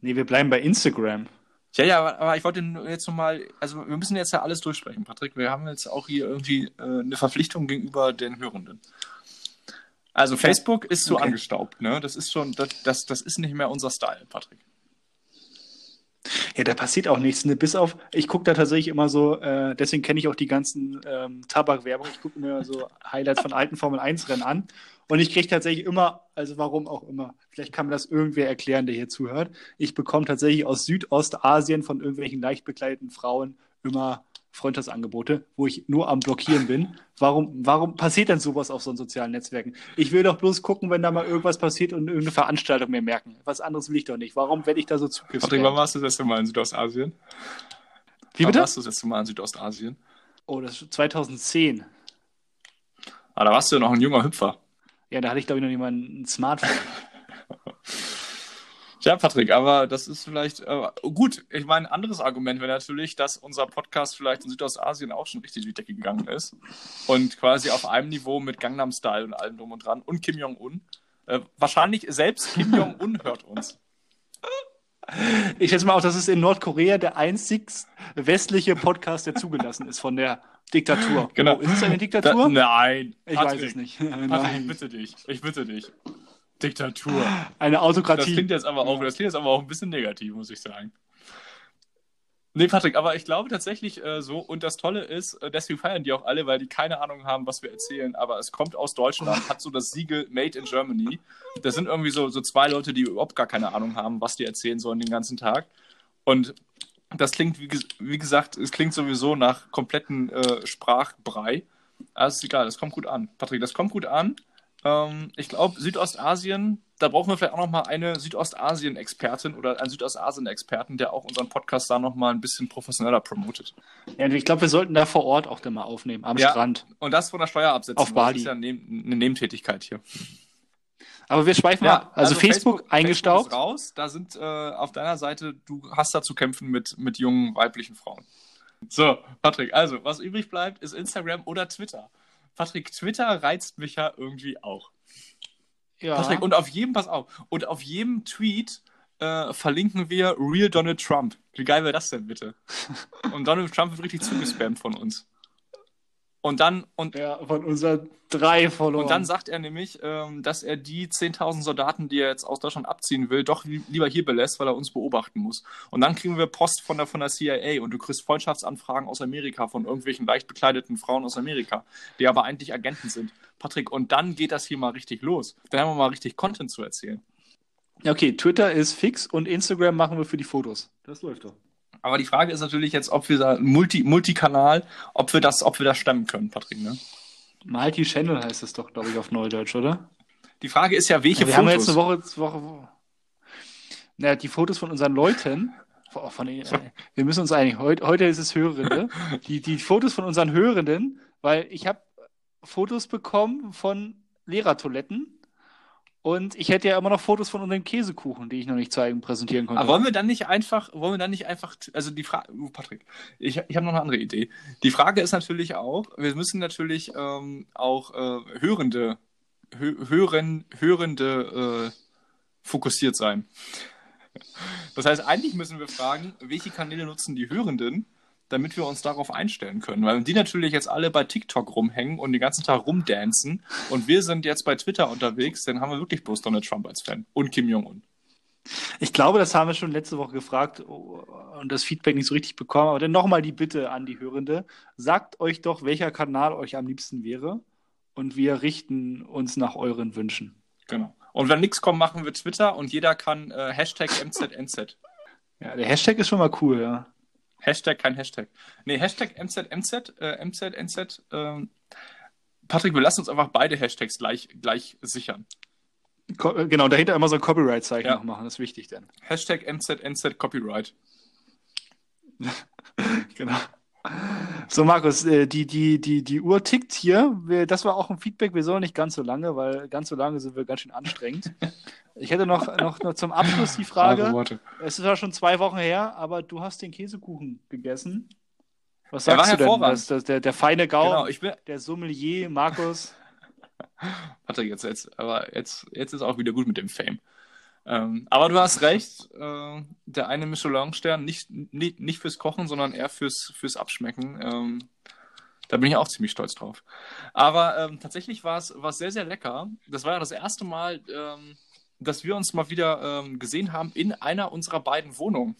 [SPEAKER 2] Nee, wir bleiben bei Instagram.
[SPEAKER 1] Ja, ja, aber, aber ich wollte jetzt nochmal, also wir müssen jetzt ja alles durchsprechen, Patrick. Wir haben jetzt auch hier irgendwie äh, eine Verpflichtung gegenüber den Hörenden. Also Facebook ist so okay. angestaubt, ne? Das ist schon, das, das, das ist nicht mehr unser Style, Patrick.
[SPEAKER 2] Ja, da passiert auch nichts, ne? Bis auf, ich gucke da tatsächlich immer so, äh, deswegen kenne ich auch die ganzen ähm, Tabakwerbung. Ich gucke mir so Highlights von alten Formel 1-Rennen an. Und ich kriege tatsächlich immer, also warum auch immer, vielleicht kann mir das irgendwer erklären, der hier zuhört. Ich bekomme tatsächlich aus Südostasien von irgendwelchen leicht bekleideten Frauen immer Freundschaftsangebote, wo ich nur am Blockieren bin. Warum, warum passiert denn sowas auf so sozialen Netzwerken? Ich will doch bloß gucken, wenn da mal irgendwas passiert und irgendeine Veranstaltung mir merken. Was anderes will ich doch nicht. Warum werde ich da so zugespammt?
[SPEAKER 1] Patrick, wann warst du das letzte Mal in Südostasien?
[SPEAKER 2] Wie
[SPEAKER 1] Wann
[SPEAKER 2] bitte?
[SPEAKER 1] warst du das letzte Mal in Südostasien?
[SPEAKER 2] Oh, das ist 2010.
[SPEAKER 1] Ah, da warst du ja noch ein junger Hüpfer.
[SPEAKER 2] Ja, da hatte ich, glaube ich, noch nicht mal ein Smartphone.
[SPEAKER 1] Ja, Patrick, aber das ist vielleicht äh, gut. Ich meine, ein anderes Argument wäre natürlich, dass unser Podcast vielleicht in Südostasien auch schon richtig die Decke gegangen ist und quasi auf einem Niveau mit Gangnam Style und allem drum und dran und Kim Jong-un. Äh, wahrscheinlich selbst Kim Jong-un hört uns.
[SPEAKER 2] Ich schätze mal auch, das ist in Nordkorea der einzig westliche Podcast, der zugelassen ist von der Diktatur.
[SPEAKER 1] Genau.
[SPEAKER 2] Oh, ist es eine
[SPEAKER 1] Da,
[SPEAKER 2] Diktatur?
[SPEAKER 1] nein,
[SPEAKER 2] ich
[SPEAKER 1] Patrick,
[SPEAKER 2] weiß es nicht.
[SPEAKER 1] Patrick, ich
[SPEAKER 2] Nein.
[SPEAKER 1] bitte dich. Ich bitte dich. Diktatur.
[SPEAKER 2] Eine
[SPEAKER 1] Das
[SPEAKER 2] Autokratie.
[SPEAKER 1] klingt jetzt aber auch, das klingt jetzt aber auch ein bisschen negativ, muss ich sagen. Nee, Patrick, aber ich glaube tatsächlich äh, so, und das Tolle ist, äh, deswegen feiern die auch alle, weil die keine Ahnung haben, was wir erzählen, aber es kommt aus Deutschland, hat so das Siegel Made in Germany. Das sind irgendwie so, so zwei Leute, die überhaupt gar keine Ahnung haben, was die erzählen sollen den ganzen Tag. Und das klingt, wie, wie gesagt, es klingt sowieso nach kompletten äh, Sprachbrei. Aber ist egal, das kommt gut an. Patrick, das kommt gut an. Ähm, ich glaube, Südostasien, da brauchen wir vielleicht auch noch mal eine Südostasien-Expertin oder einen Südostasien-Experten, der auch unseren Podcast da noch mal ein bisschen professioneller promotet.
[SPEAKER 2] Ja, ich glaube, wir sollten da vor Ort auch dann mal aufnehmen, am
[SPEAKER 1] Ja.
[SPEAKER 2] Strand.
[SPEAKER 1] Und das von der Steuer absetzen.
[SPEAKER 2] Auf Bali.
[SPEAKER 1] Das ist ja neben, eine Nebentätigkeit hier.
[SPEAKER 2] Aber wir schweifen ab. Also, Facebook, eingestaubt.
[SPEAKER 1] Facebook raus. Da sind äh, auf deiner Seite, du hast da zu kämpfen mit, mit jungen weiblichen Frauen. So, Patrick, also, was übrig bleibt, ist Instagram oder Twitter. Patrick, Twitter reizt mich ja irgendwie auch.
[SPEAKER 2] ja.
[SPEAKER 1] Patrick, und auf jedem, pass auf, und auf jedem Tweet äh, verlinken wir Real Donald Trump. Wie geil wäre das denn bitte? Und Donald Trump wird richtig zugespammt von uns. Und dann, und,
[SPEAKER 2] ja, von unseren drei Followern.
[SPEAKER 1] und dann sagt er nämlich, ähm, dass er die 10.000 Soldaten, die er jetzt aus Deutschland abziehen will, doch li lieber hier belässt, weil er uns beobachten muss. Und dann kriegen wir Post von der, von der CIA und du kriegst Freundschaftsanfragen aus Amerika von irgendwelchen leicht bekleideten Frauen aus Amerika, die aber eigentlich Agenten sind. Patrick, und dann geht das hier mal richtig los. Dann haben wir mal richtig Content zu erzählen.
[SPEAKER 2] Ja, okay, Twitter ist fix und Instagram machen wir für die Fotos. Das läuft doch.
[SPEAKER 1] Aber die Frage ist natürlich jetzt, ob wir da Multi, Multikanal, ob wir das, ob wir das stemmen können, Patrick. Ne?
[SPEAKER 2] Multi-Channel heißt es doch, glaube ich, auf Neudeutsch, oder?
[SPEAKER 1] Die Frage ist ja, welche
[SPEAKER 2] Ja, wir haben ja jetzt
[SPEAKER 1] Fotos.
[SPEAKER 2] eine Woche, Woche. Naja, die Fotos von unseren Leuten. Von, den- äh, wir müssen uns einigen. Heute, heute ist es Hörende. Die, die Fotos von unseren Hörenden, weil ich habe Fotos bekommen von Lehrertoiletten und ich hätte ja immer noch Fotos von unseren Käsekuchen, die ich noch nicht zeigen, präsentieren konnte.
[SPEAKER 1] Aber wollen wir dann nicht einfach, wollen wir dann nicht einfach, also die Frage, oh, Patrick, ich, ich habe noch eine andere Idee. Die Frage ist natürlich auch, wir müssen natürlich ähm, auch äh, Hörende, hö hören, Hörende äh, fokussiert sein. Das heißt, eigentlich müssen wir fragen, welche Kanäle nutzen die Hörenden, damit wir uns darauf einstellen können. Weil wenn die natürlich jetzt alle bei TikTok rumhängen und den ganzen Tag rumdancen und wir sind jetzt bei Twitter unterwegs, dann haben wir wirklich bloß Donald Trump als Fan und Kim Jong-un.
[SPEAKER 2] Ich glaube, das haben wir schon letzte Woche gefragt oh, und das Feedback nicht so richtig bekommen. Aber dann nochmal die Bitte an die Hörende. Sagt euch doch, welcher Kanal euch am liebsten wäre und wir richten uns nach euren Wünschen.
[SPEAKER 1] Genau. Und wenn nichts kommt, machen wir Twitter und jeder kann äh, Hashtag MZNZ.
[SPEAKER 2] Ja, der Hashtag ist schon mal cool, ja.
[SPEAKER 1] Hashtag, kein Hashtag. Nee, Hashtag MZNZ, äh, MZNZ. Ähm, Patrick, wir lassen uns einfach beide Hashtags gleich, gleich sichern.
[SPEAKER 2] Ko genau, dahinter immer so ein Copyright-Zeichen
[SPEAKER 1] Ja.
[SPEAKER 2] noch machen, das ist wichtig dann.
[SPEAKER 1] Hashtag MZNZ Copyright.
[SPEAKER 2] Genau. So, Markus, äh, die, die, die, die Uhr tickt hier. Das war auch ein Feedback. Wir sollen nicht ganz so lange, weil ganz so lange sind wir ganz schön anstrengend. Ich hätte noch, noch, noch zum Abschluss die Frage. Es ist ja schon zwei Wochen her, aber du hast den Käsekuchen gegessen. Was
[SPEAKER 1] Der
[SPEAKER 2] sagst
[SPEAKER 1] war
[SPEAKER 2] du denn? Das, das, der, der feine Gaumen,
[SPEAKER 1] Genau, ich bin.
[SPEAKER 2] der Sommelier, Markus.
[SPEAKER 1] Patrick, jetzt, jetzt, aber jetzt, jetzt ist auch wieder gut mit dem Fame. Ähm, aber du hast recht, äh, der eine Michelin-Stern, nicht, nicht, nicht fürs Kochen, sondern eher fürs, fürs Abschmecken. Ähm, da bin ich auch ziemlich stolz drauf. Aber ähm, tatsächlich war es sehr, sehr lecker. Das war ja das erste Mal, ähm, dass wir uns mal wieder ähm, gesehen haben in einer unserer beiden Wohnungen.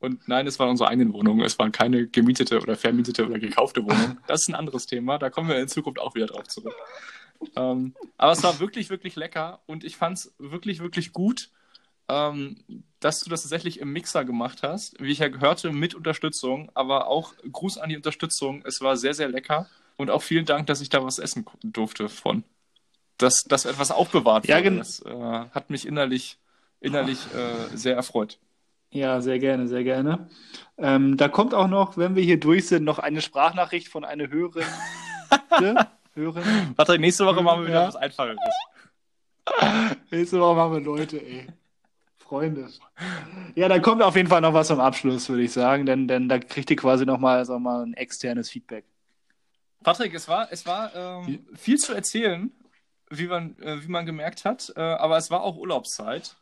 [SPEAKER 1] Und nein, es waren unsere eigenen Wohnungen. Es waren keine gemietete oder vermietete oder gekaufte Wohnung. Das ist ein anderes Thema. Da kommen wir in Zukunft auch wieder drauf zurück. Ähm, aber es war wirklich, wirklich lecker und ich fand es wirklich, wirklich gut, ähm, dass du das tatsächlich im Mixer gemacht hast. Wie ich ja gehörte, mit Unterstützung, aber auch Gruß an die Unterstützung. Es war sehr, sehr lecker und auch vielen Dank, dass ich da was essen durfte von. Dass, dass etwas aufbewahrt
[SPEAKER 2] Ja,
[SPEAKER 1] wurde.
[SPEAKER 2] gen-
[SPEAKER 1] Das äh, hat mich innerlich, innerlich äh, sehr erfreut.
[SPEAKER 2] Ja, sehr gerne, sehr gerne. Ähm, da kommt auch noch, wenn wir hier durch sind, noch eine Sprachnachricht von einer Hörerin. Ne? Hörerin.
[SPEAKER 1] Patrick, nächste Woche machen wir wieder
[SPEAKER 2] Ja.
[SPEAKER 1] was Einfacheres.
[SPEAKER 2] Nächste Woche machen wir Leute, ey. Freunde. Ja, da kommt auf jeden Fall noch was zum Abschluss, würde ich sagen, denn, denn da kriegt ihr quasi nochmal, sag mal, ein externes Feedback.
[SPEAKER 1] Patrick, es war, es war ähm, viel zu erzählen, wie man, äh, wie man gemerkt hat, äh, aber es war auch Urlaubszeit.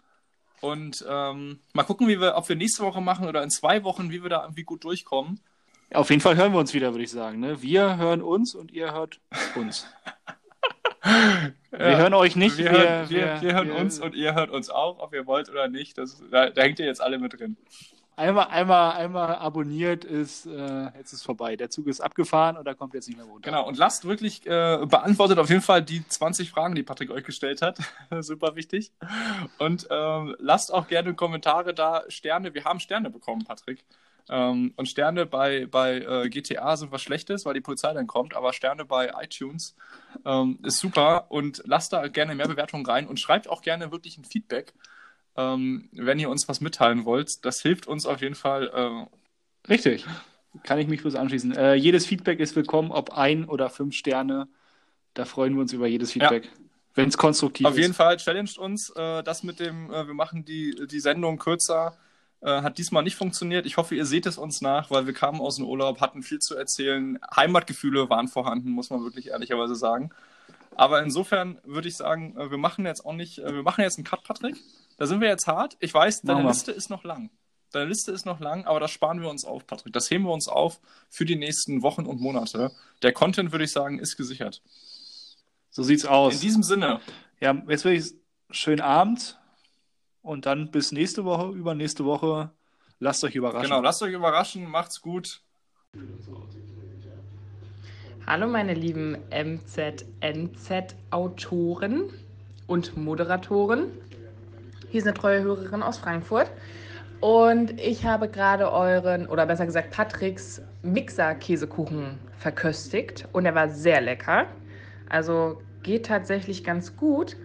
[SPEAKER 1] Und ähm, mal gucken, wie wir, ob wir nächste Woche machen oder in zwei Wochen, wie wir da irgendwie gut durchkommen.
[SPEAKER 2] Auf jeden Fall hören wir uns wieder, würde ich sagen. Ne? Wir hören uns und ihr hört uns. Wir hören euch nicht.
[SPEAKER 1] wir, hören, wir, wir, hören uns und ihr hört uns auch, ob ihr wollt oder nicht. Das, da, da hängt ihr jetzt alle mit drin.
[SPEAKER 2] Einmal, einmal, einmal abonniert ist, äh, jetzt ist vorbei. Der Zug ist abgefahren und da kommt jetzt nicht mehr runter.
[SPEAKER 1] Genau, und lasst wirklich, äh, beantwortet auf jeden Fall die 20 Fragen, die Patrick euch gestellt hat. Super wichtig. Und ähm, lasst auch gerne Kommentare da, Sterne. Wir haben Sterne bekommen, Patrick. Ähm, und Sterne bei, bei äh, GTA sind was Schlechtes, weil die Polizei dann kommt, aber Sterne bei iTunes ähm, ist super. Und lasst da gerne mehr Bewertungen rein und schreibt auch gerne wirklich ein Feedback, ähm, wenn ihr uns was mitteilen wollt. Das hilft uns auf jeden Fall. Äh,
[SPEAKER 2] Richtig. Kann ich mich bloß anschließen. Äh, jedes Feedback ist willkommen, ob ein oder fünf Sterne. Da freuen wir uns über jedes Feedback. Wenn es konstruktiv
[SPEAKER 1] Auf
[SPEAKER 2] ist.
[SPEAKER 1] jeden Fall challenged uns. Äh, das mit dem, äh, wir machen die, die Sendung kürzer, äh, hat diesmal nicht funktioniert. Ich hoffe, ihr seht es uns nach, weil wir kamen aus dem Urlaub, hatten viel zu erzählen. Heimatgefühle waren vorhanden, muss man wirklich ehrlicherweise sagen. Aber insofern würde ich sagen, äh, wir machen jetzt auch nicht, äh, wir machen jetzt einen Cut, Patrick. Da sind wir jetzt hart. Ich weiß, deine
[SPEAKER 2] wir.
[SPEAKER 1] Liste ist noch lang. Deine Liste ist noch lang, aber das sparen wir uns auf, Patrick. Das heben wir uns auf für die nächsten Wochen und Monate. Der Content, würde ich sagen, ist gesichert.
[SPEAKER 2] So sieht's
[SPEAKER 1] In
[SPEAKER 2] aus.
[SPEAKER 1] diesem Sinne,
[SPEAKER 2] Ja, jetzt würde ich schönen Abend und dann bis nächste Woche, übernächste Woche. Lasst euch überraschen.
[SPEAKER 1] genau, lasst euch überraschen, macht's gut.
[SPEAKER 4] Hallo meine lieben MZNZ-Autoren und Moderatoren. Hier ist eine treue Hörerin aus Frankfurt. Und ich habe gerade euren, oder besser gesagt Patricks Mixer-Käsekuchen verköstigt. Und er war sehr lecker. Also geht tatsächlich ganz gut.